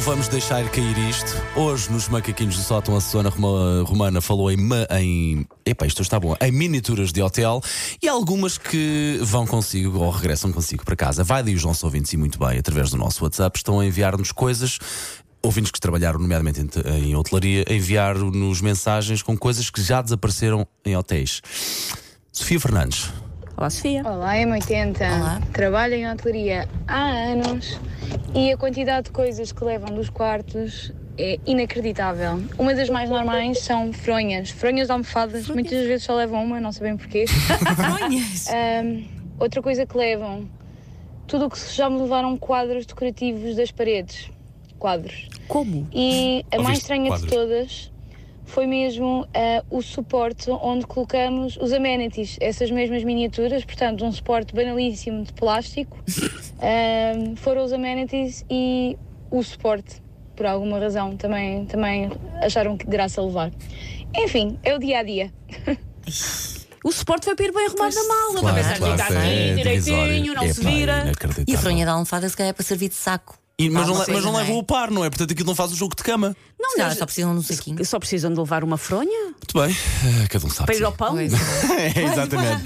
Não vamos deixar cair isto. Hoje, nos macaquinhos do sótão, a Susana Roma- Romana falou em, em. Epá, isto está bom. Em miniaturas de hotel e algumas que vão consigo ou regressam consigo para casa. Vai daí os nossos ouvintes e muito bem, através do nosso WhatsApp, estão a enviar-nos coisas. Ouvintes que trabalharam, nomeadamente em, em hotelaria, a enviar-nos mensagens com coisas que já desapareceram em hotéis. Sofia Fernandes. Olá, Sofia. Olá, M80. Olá. Trabalho em hotelaria há anos e a quantidade de coisas que levam dos quartos é inacreditável. Uma das mais normais são fronhas. Fronhas de almofadas, muitas vezes só levam uma, não sabem porquê. Fronhas. Ahm, outra coisa que levam, tudo o que já me levaram quadros decorativos das paredes. Quadros. Como? E a mais estranha Quadros. de todas foi mesmo ah, o suporte onde colocamos os amenities, essas mesmas miniaturas, portanto, um suporte banalíssimo de plástico. Ah, foram os amenities e o suporte, por alguma razão, também, também acharam que graça a levar. Enfim, é o dia a dia. O suporte foi para ir bem arrumado na mala. Claro, para ver se claro, está é aqui direitinho, divisório. não se Epá, vira. inacreditável. E a fronha da almofada se calhar é para servir de saco. E- mas, não, Alguma le- mas não coisa, não é? o par, não é? Portanto, aquilo não faz o jogo de cama. Não, mas só precisam de um saquinho. só precisam de levar uma fronha Muito bem, cada um sabe. para ir ao pão. Pois. É, exatamente.